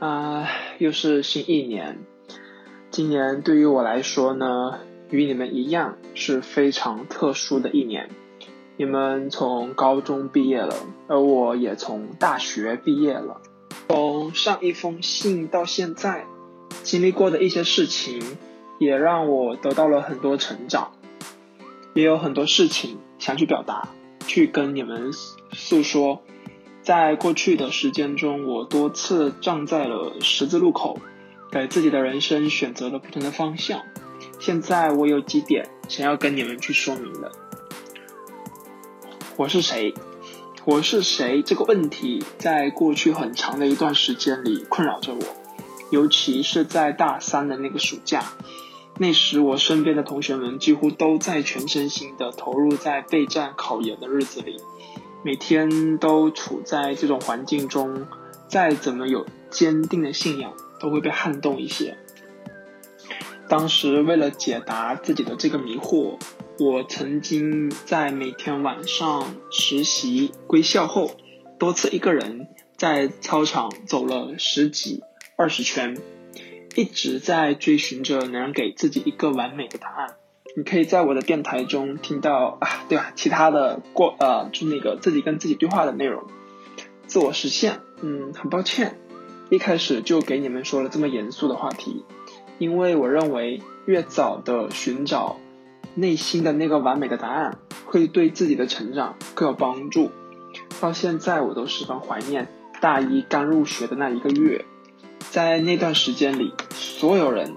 啊，又是新一年。今年对于我来说呢，与你们一样是非常特殊的一年。你们从高中毕业了，而我也从大学毕业了。从上一封信到现在，经历过的一些事情，也让我得到了很多成长，也有很多事情想去表达，去跟你们诉说。在过去的时间中，我多次站在了十字路口，给自己的人生选择了不同的方向。现在我有几点想要跟你们去说明的。我是谁？我是谁？这个问题在过去很长的一段时间里困扰着我，尤其是在大三的那个暑假，那时我身边的同学们几乎都在全身心的投入在备战考研的日子里。每天都处在这种环境中，再怎么有坚定的信仰，都会被撼动一些。当时为了解答自己的这个迷惑，我曾经在每天晚上实习归校后，多次一个人在操场走了十几、二十圈，一直在追寻着能给自己一个完美的答案。你可以在我的电台中听到啊，对吧？其他的过呃，就那个自己跟自己对话的内容，自我实现。嗯，很抱歉，一开始就给你们说了这么严肃的话题，因为我认为越早的寻找内心的那个完美的答案，会对自己的成长更有帮助。到现在我都十分怀念大一刚入学的那一个月，在那段时间里，所有人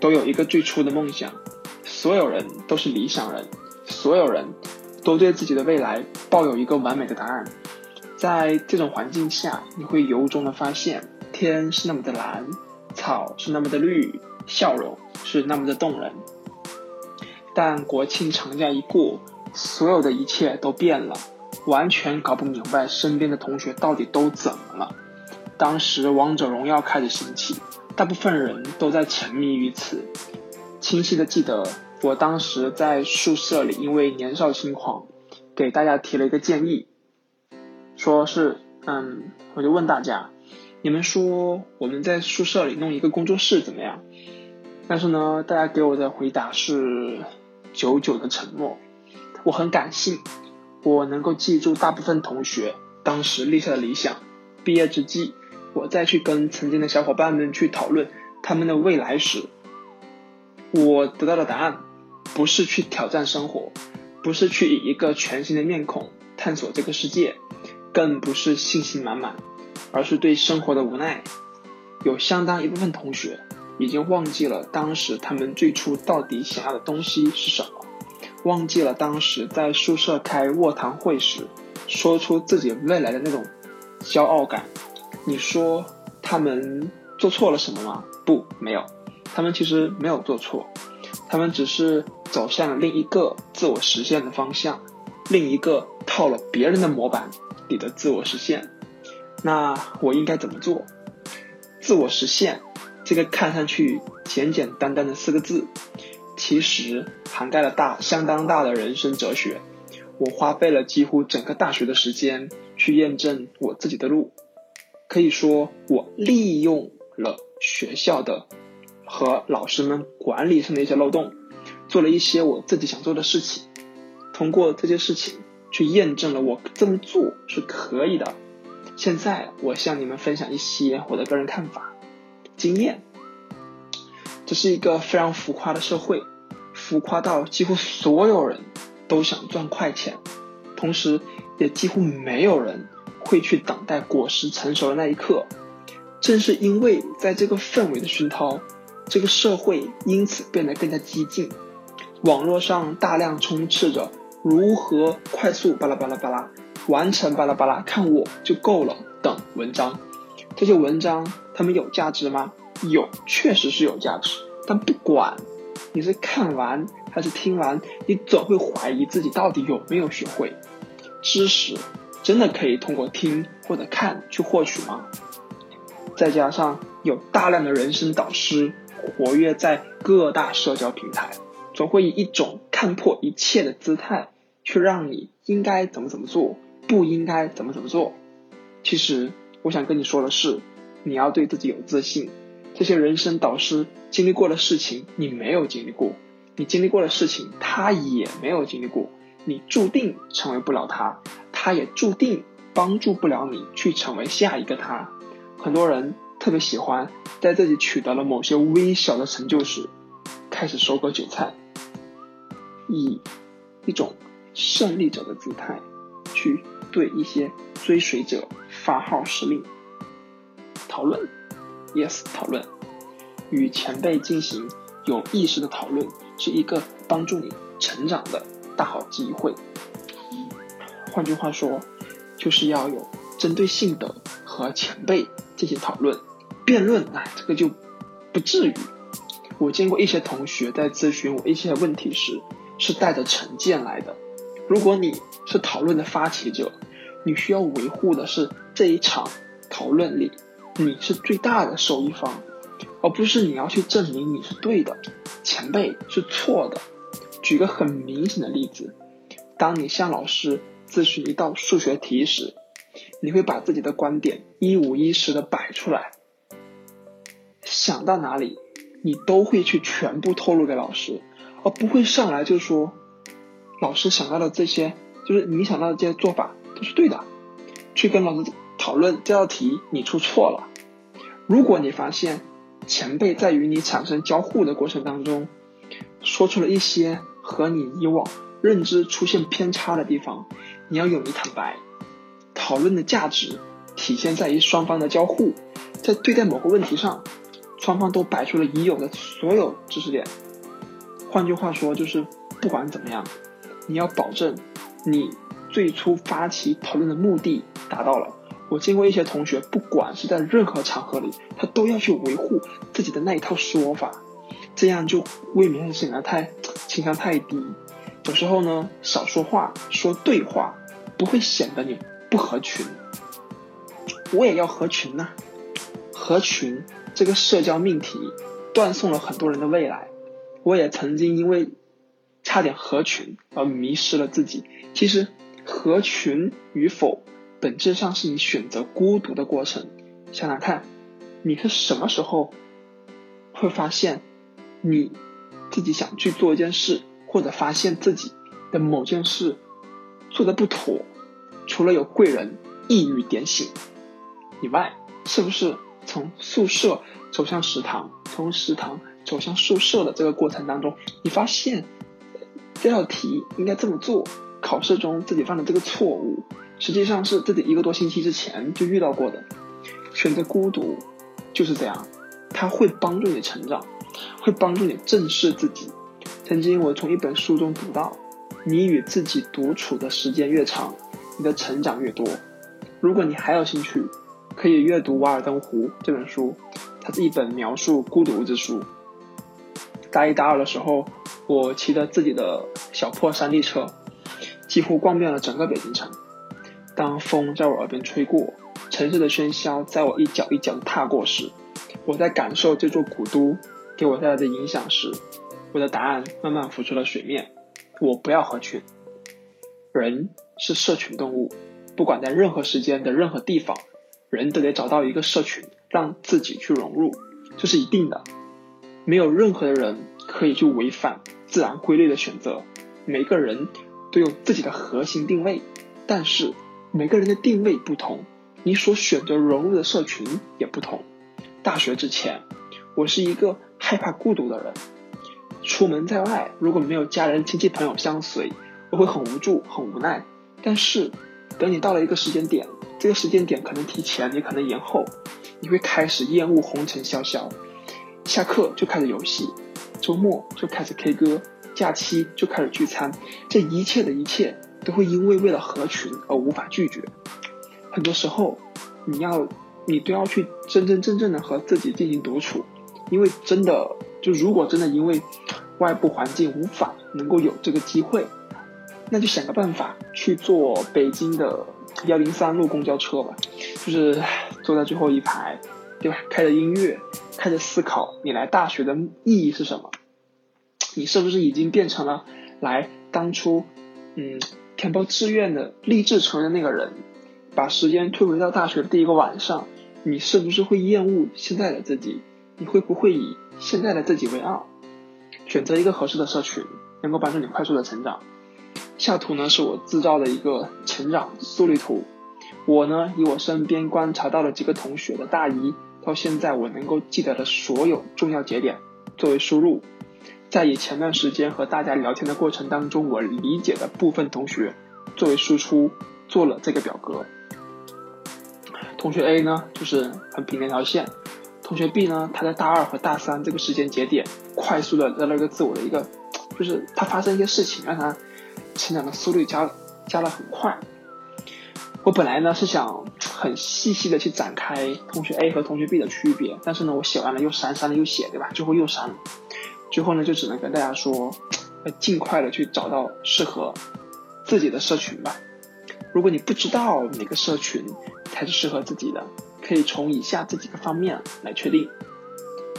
都有一个最初的梦想。所有人都是理想人，所有人都对自己的未来抱有一个完美的答案。在这种环境下，你会由衷的发现，天是那么的蓝，草是那么的绿，笑容是那么的动人。但国庆长假一过，所有的一切都变了，完全搞不明白身边的同学到底都怎么了。当时王者荣耀开始兴起，大部分人都在沉迷于此，清晰的记得。我当时在宿舍里，因为年少轻狂，给大家提了一个建议，说是，嗯，我就问大家，你们说我们在宿舍里弄一个工作室怎么样？但是呢，大家给我的回答是久久的沉默。我很感性，我能够记住大部分同学当时立下的理想。毕业之际，我再去跟曾经的小伙伴们去讨论他们的未来时，我得到的答案。不是去挑战生活，不是去以一个全新的面孔探索这个世界，更不是信心满满，而是对生活的无奈。有相当一部分同学已经忘记了当时他们最初到底想要的东西是什么，忘记了当时在宿舍开卧谈会时说出自己未来的那种骄傲感。你说他们做错了什么吗？不，没有，他们其实没有做错，他们只是。走向了另一个自我实现的方向，另一个套了别人的模板里的自我实现。那我应该怎么做？自我实现这个看上去简简单单的四个字，其实涵盖了大相当大的人生哲学。我花费了几乎整个大学的时间去验证我自己的路，可以说我利用了学校的和老师们管理上的一些漏洞。做了一些我自己想做的事情，通过这些事情去验证了我这么做是可以的。现在我向你们分享一些我的个人看法、经验。这是一个非常浮夸的社会，浮夸到几乎所有人都想赚快钱，同时也几乎没有人会去等待果实成熟的那一刻。正是因为在这个氛围的熏陶，这个社会因此变得更加激进。网络上大量充斥着如何快速巴拉巴拉巴拉完成巴拉巴拉看我就够了等文章，这些文章他们有价值吗？有，确实是有价值。但不管你是看完还是听完，你总会怀疑自己到底有没有学会。知识真的可以通过听或者看去获取吗？再加上有大量的人生导师活跃在各大社交平台。总会以一种看破一切的姿态，去让你应该怎么怎么做，不应该怎么怎么做。其实我想跟你说的是，你要对自己有自信。这些人生导师经历过的事情，你没有经历过；你经历过的事情，他也没有经历过。你注定成为不了他，他也注定帮助不了你去成为下一个他。很多人特别喜欢在自己取得了某些微小的成就时，开始收割韭菜，以一种胜利者的姿态去对一些追随者发号施令，讨论。Yes，讨论与前辈进行有意识的讨论，是一个帮助你成长的大好机会。换句话说，就是要有针对性的和前辈进行讨论、辩论。哎，这个就不至于。我见过一些同学在咨询我一些问题时，是带着成见来的。如果你是讨论的发起者，你需要维护的是这一场讨论里。你是最大的受益方，而不是你要去证明你是对的，前辈是错的。举个很明显的例子，当你向老师咨询一道数学题时，你会把自己的观点一五一十的摆出来，想到哪里，你都会去全部透露给老师，而不会上来就说，老师想到的这些，就是你想到的这些做法都是对的，去跟老师。讨论这道题，你出错了。如果你发现前辈在与你产生交互的过程当中，说出了一些和你以往认知出现偏差的地方，你要勇于坦白。讨论的价值体现在于双方的交互，在对待某个问题上，双方都摆出了已有的所有知识点。换句话说，就是不管怎么样，你要保证你最初发起讨论的目的达到了。我见过一些同学，不管是在任何场合里，他都要去维护自己的那一套说法，这样就未免显得太情商太低。有时候呢，少说话，说对话，不会显得你不合群。我也要合群呐，合群这个社交命题，断送了很多人的未来。我也曾经因为差点合群而迷失了自己。其实，合群与否。本质上是你选择孤独的过程。想想看，你是什么时候会发现你自己想去做一件事，或者发现自己的某件事做的不妥？除了有贵人一语点醒以外，是不是从宿舍走向食堂，从食堂走向宿舍的这个过程当中，你发现这道题应该这么做？考试中自己犯的这个错误？实际上是自己一个多星期之前就遇到过的。选择孤独就是这样，它会帮助你成长，会帮助你正视自己。曾经我从一本书中读到，你与自己独处的时间越长，你的成长越多。如果你还有兴趣，可以阅读《瓦尔登湖》这本书，它是一本描述孤独之书。大一、大二的时候，我骑着自己的小破山地车，几乎逛遍了整个北京城。当风在我耳边吹过，城市的喧嚣在我一脚一脚踏过时，我在感受这座古都给我带来的影响时，我的答案慢慢浮出了水面。我不要合群，人是社群动物，不管在任何时间的任何地方，人都得找到一个社群，让自己去融入，这是一定的。没有任何的人可以去违反自然规律的选择，每个人都有自己的核心定位，但是。每个人的定位不同，你所选择融入的社群也不同。大学之前，我是一个害怕孤独的人。出门在外，如果没有家人、亲戚、朋友相随，我会很无助、很无奈。但是，等你到了一个时间点，这个时间点可能提前，也可能延后，你会开始厌恶红尘潇潇。下课就开始游戏，周末就开始 K 歌，假期就开始聚餐，这一切的一切。都会因为为了合群而无法拒绝。很多时候，你要你都要去真真正正的和自己进行独处，因为真的就如果真的因为外部环境无法能够有这个机会，那就想个办法去做北京的幺零三路公交车吧，就是坐在最后一排，对吧？开着音乐，开着思考，你来大学的意义是什么？你是不是已经变成了来当初嗯？填报志愿的立志成为那个人，把时间推回到大学的第一个晚上，你是不是会厌恶现在的自己？你会不会以现在的自己为傲？选择一个合适的社群，能够帮助你快速的成长。下图呢是我制造的一个成长速率图。我呢以我身边观察到的几个同学的大一到现在我能够记得的所有重要节点作为输入，在以前段时间和大家聊天的过程当中，我理解的部分同学作为输出做了这个表格。同学 A 呢就是很平的一条线，同学 B 呢他在大二和大三这个时间节点快速的得了一个自我的一个，就是他发生一些事情让他成长的速率加加了很快。我本来呢是想很细细的去展开同学 A 和同学 B 的区别，但是呢我写完了又删，删了又写，对吧？最后又删了，最后呢就只能跟大家说，要尽快的去找到适合自己的社群吧。如果你不知道哪个社群才是适合自己的，可以从以下这几个方面来确定。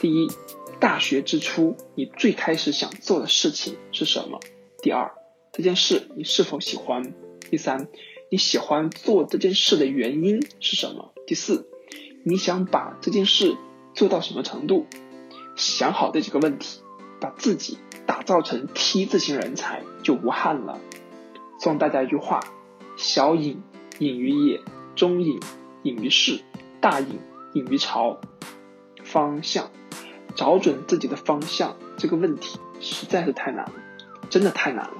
第一，大学之初你最开始想做的事情是什么？第二，这件事你是否喜欢？第三，你喜欢做这件事的原因是什么？第四，你想把这件事做到什么程度？想好这几个问题，把自己打造成 T 字型人才就无憾了。送大家一句话。小隐隐于野，中隐隐于市，大隐隐于朝。方向，找准自己的方向这个问题实在是太难了，真的太难了。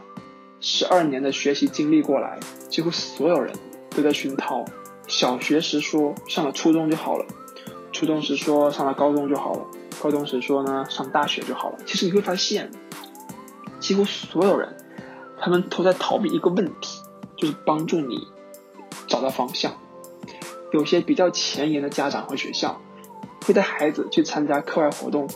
十二年的学习经历过来，几乎所有人都在熏陶。小学时说上了初中就好了，初中时说上了高中就好了，高中时说呢上大学就好了。其实你会发现，几乎所有人，他们都在逃避一个问题。就是帮助你找到方向。有些比较前沿的家长和学校会带孩子去参加课外活动，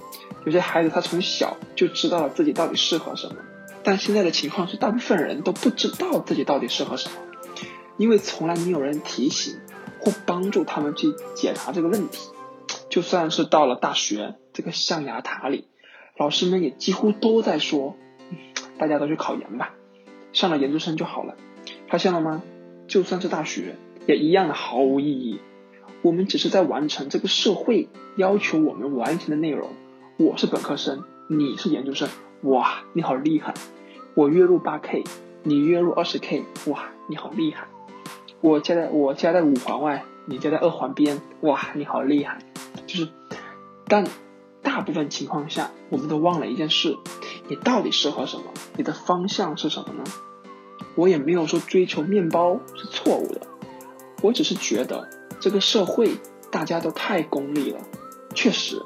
有些孩子他从小就知道了自己到底适合什么。但现在的情况是，大部分人都不知道自己到底适合什么，因为从来没有人提醒或帮助他们去解答这个问题。就算是到了大学这个象牙塔里，老师们也几乎都在说：“大家都去考研吧，上了研究生就好了。”发现了吗？就算是大学，也一样的毫无意义。我们只是在完成这个社会要求我们完成的内容。我是本科生，你是研究生，哇，你好厉害！我月入八 K，你月入二十 K，哇，你好厉害！我家在我家在五环外，你家在二环边，哇，你好厉害！就是，但大部分情况下，我们都忘了一件事：你到底适合什么？你的方向是什么呢？我也没有说追求面包是错误的，我只是觉得这个社会大家都太功利了。确实，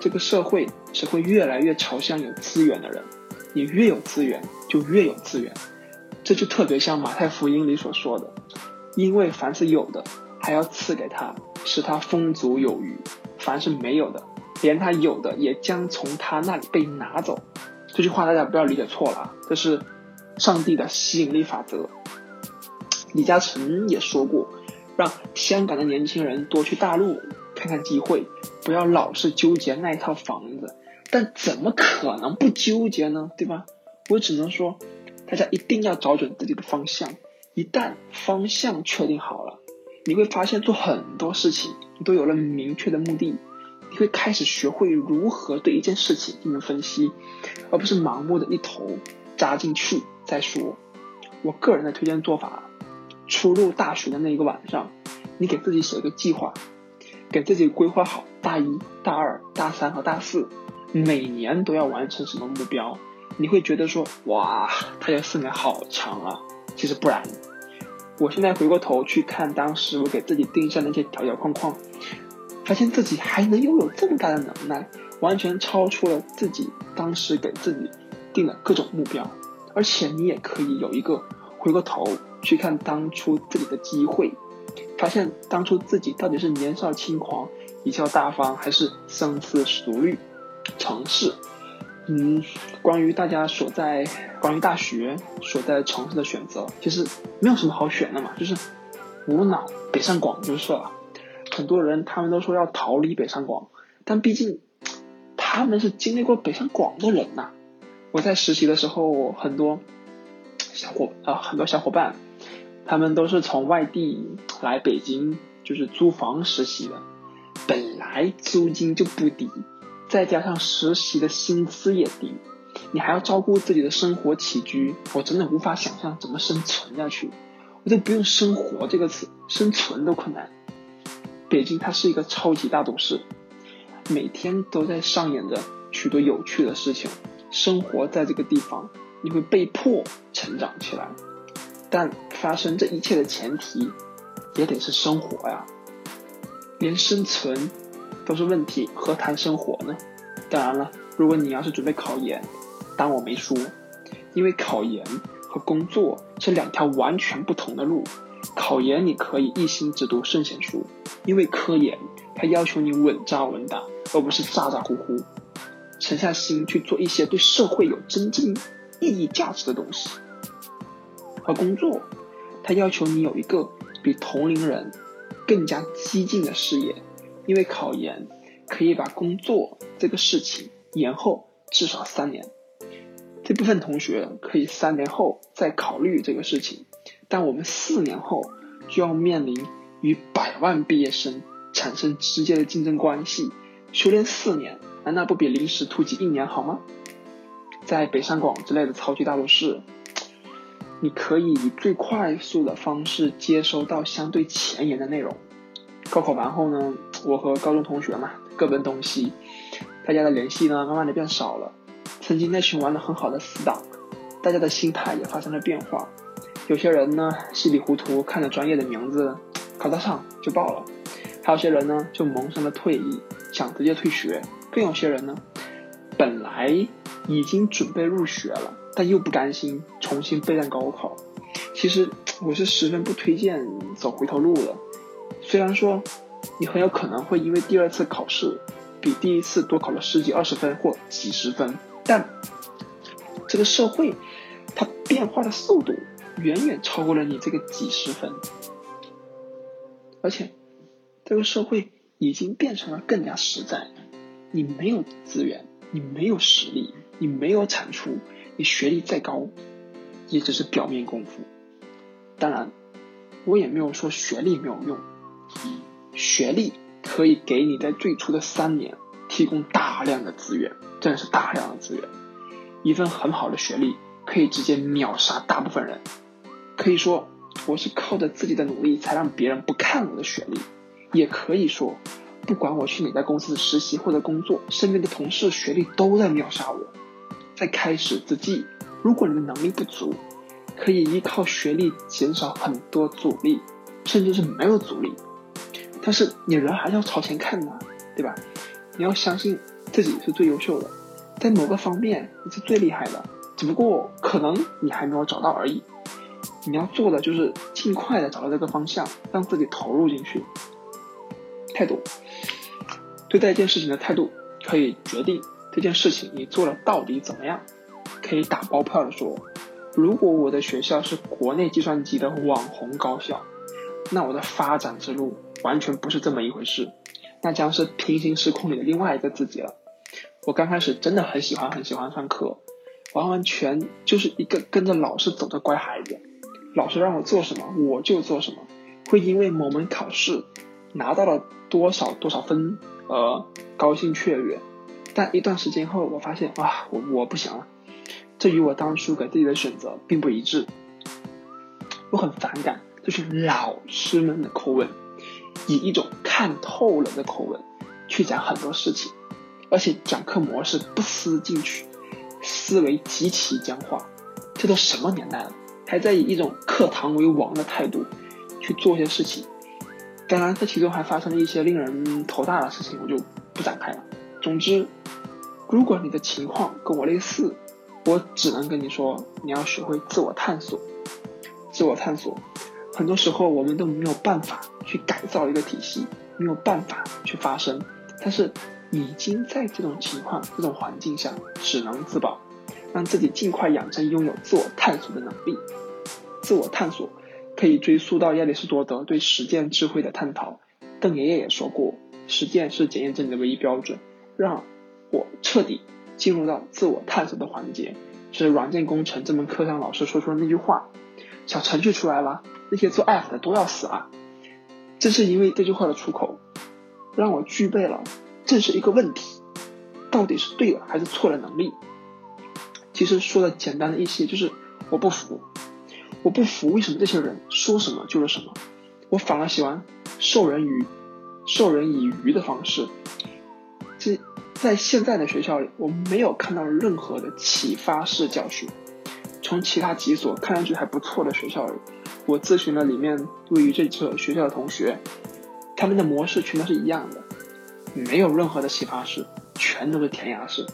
这个社会只会越来越朝向有资源的人，你越有资源就越有资源。这就特别像马太福音里所说的，因为凡是有的，还要赐给他，使他丰足有余；凡是没有的，连他有的也将从他那里被拿走。这句话大家不要理解错了啊，这是。上帝的吸引力法则，李嘉诚也说过，让香港的年轻人多去大陆看看机会，不要老是纠结那一套房子。但怎么可能不纠结呢？对吧？我只能说，大家一定要找准自己的方向。一旦方向确定好了，你会发现做很多事情你都有了明确的目的，你会开始学会如何对一件事情进行分析，而不是盲目的一头扎进去。再说，我个人的推荐做法：初入大学的那一个晚上，你给自己写一个计划，给自己规划好大一、大二、大三和大四每年都要完成什么目标。你会觉得说，哇，他这四年好长啊！其实不然，我现在回过头去看当时我给自己定下那些条条框框，发现自己还能拥有这么大的能耐，完全超出了自己当时给自己定的各种目标。而且你也可以有一个回过头去看当初自己的机会，发现当初自己到底是年少轻狂、贻笑大方，还是深思熟虑、城市。嗯，关于大家所在，关于大学所在城市的选择，其实没有什么好选的嘛，就是无脑北上广就是了。很多人他们都说要逃离北上广，但毕竟他们是经历过北上广的人呐。我在实习的时候，很多小伙啊，很多小伙伴，他们都是从外地来北京，就是租房实习的。本来租金就不低，再加上实习的薪资也低，你还要照顾自己的生活起居，我真的无法想象怎么生存下去。我都不用“生活”这个词，生存都困难。北京它是一个超级大都市，每天都在上演着许多有趣的事情。生活在这个地方，你会被迫成长起来。但发生这一切的前提，也得是生活呀。连生存都是问题，何谈生活呢？当然了，如果你要是准备考研，当我没说，因为考研。和工作是两条完全不同的路。考研你可以一心只读圣贤书，因为科研它要求你稳扎稳打，而不是咋咋呼呼。沉下心去做一些对社会有真正意义价值的东西。而工作，它要求你有一个比同龄人更加激进的事业，因为考研可以把工作这个事情延后至少三年。这部分同学可以三年后再考虑这个事情，但我们四年后就要面临与百万毕业生产生直接的竞争关系。修炼四年，难道不比临时突击一年好吗？在北上广之类的超级大都市，你可以以最快速的方式接收到相对前沿的内容。高考完后呢，我和高中同学嘛各奔东西，大家的联系呢慢慢的变少了。曾经那群玩的很好的死党，大家的心态也发生了变化。有些人呢稀里糊涂看着专业的名字考得上就报了，还有些人呢就萌生了退意，想直接退学。更有些人呢，本来已经准备入学了，但又不甘心重新备战高考。其实我是十分不推荐走回头路的。虽然说你很有可能会因为第二次考试比第一次多考了十几二十分或几十分。但这个社会，它变化的速度远远超过了你这个几十分，而且这个社会已经变成了更加实在。你没有资源，你没有实力，你没有产出，你学历再高，也只是表面功夫。当然，我也没有说学历没有用，学历可以给你在最初的三年提供大量的资源。真的是大量的资源，一份很好的学历可以直接秒杀大部分人。可以说，我是靠着自己的努力才让别人不看我的学历。也可以说，不管我去哪家公司实习或者工作，身边的同事学历都在秒杀我。在开始之际，如果你的能力不足，可以依靠学历减少很多阻力，甚至是没有阻力。但是你人还是要朝前看的，对吧？你要相信。自己是最优秀的，在某个方面你是最厉害的，只不过可能你还没有找到而已。你要做的就是尽快的找到这个方向，让自己投入进去。态度，对待一件事情的态度可以决定这件事情你做的到底怎么样。可以打包票的说，如果我的学校是国内计算机的网红高校，那我的发展之路完全不是这么一回事，那将是平行时空里的另外一个自己了。我刚开始真的很喜欢很喜欢上课，完完全就是一个跟着老师走的乖孩子。老师让我做什么我就做什么，会因为某门考试拿到了多少多少分而高兴雀跃。但一段时间后，我发现啊，我我不行了，这与我当初给自己的选择并不一致。我很反感，就是老师们的口吻，以一种看透了的口吻去讲很多事情。而且讲课模式不思进取，思维极其僵化，这都什么年代了，还在以一种课堂为王的态度去做一些事情。当然，这其中还发生了一些令人头大的事情，我就不展开了。总之，如果你的情况跟我类似，我只能跟你说，你要学会自我探索。自我探索，很多时候我们都没有办法去改造一个体系，没有办法去发生，但是。已经在这种情况、这种环境下只能自保，让自己尽快养成拥有自我探索的能力。自我探索可以追溯到亚里士多德对实践智慧的探讨。邓爷爷也说过，实践是检验真理的唯一标准。让我彻底进入到自我探索的环节，是软件工程这门课上老师说出的那句话：小程序出来了，那些做 app 的都要死啊。正是因为这句话的出口。让我具备了正是一个问题，到底是对的还是错的能力。其实说的简单的一些，就是我不服，我不服为什么这些人说什么就是什么，我反而喜欢授人鱼，授人以渔的方式。这在现在的学校里，我没有看到任何的启发式教学。从其他几所看上去还不错的学校里，我咨询了里面对于这所学校的同学，他们的模式全都是一样的，没有任何的启发式，全都是填鸭式。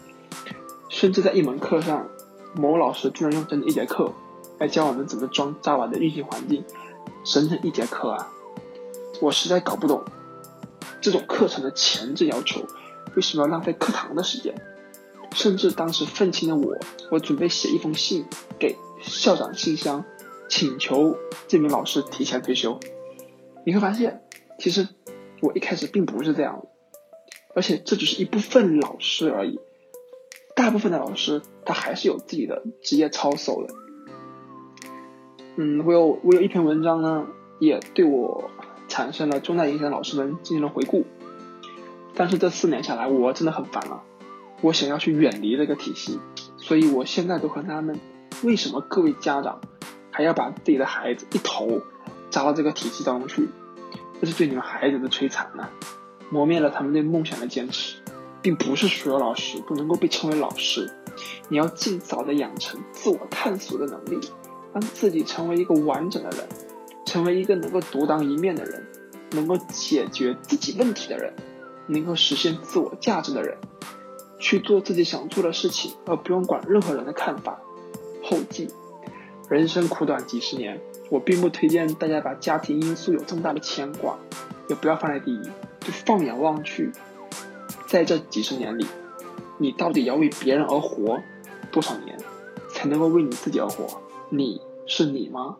甚至在一门课上，某老师居然用整整一节课来教我们怎么装 Java 的运行环境，整整一节课啊！我实在搞不懂这种课程的前置要求，为什么要浪费课堂的时间？甚至当时愤青的我，我准备写一封信给校长信箱，请求这名老师提前退休。你会发现，其实我一开始并不是这样，而且这只是一部分老师而已。大部分的老师，他还是有自己的职业操守的。嗯，我有我有一篇文章呢，也对我产生了重大影响的老师们进行了回顾。但是这四年下来，我真的很烦了，我想要去远离这个体系，所以我现在都很纳闷，为什么各位家长还要把自己的孩子一头扎到这个体系当中去？这是对你们孩子的摧残呢，磨灭了他们对梦想的坚持。并不是所有老师都能够被称为老师，你要尽早的养成自我探索的能力，让自己成为一个完整的人，成为一个能够独当一面的人，能够解决自己问题的人，能够实现自我价值的人，去做自己想做的事情，而不用管任何人的看法。后记：人生苦短几十年，我并不推荐大家把家庭因素有这么大的牵挂，也不要放在第一，就放眼望去。在这几十年里，你到底要为别人而活多少年，才能够为你自己而活？你是你吗？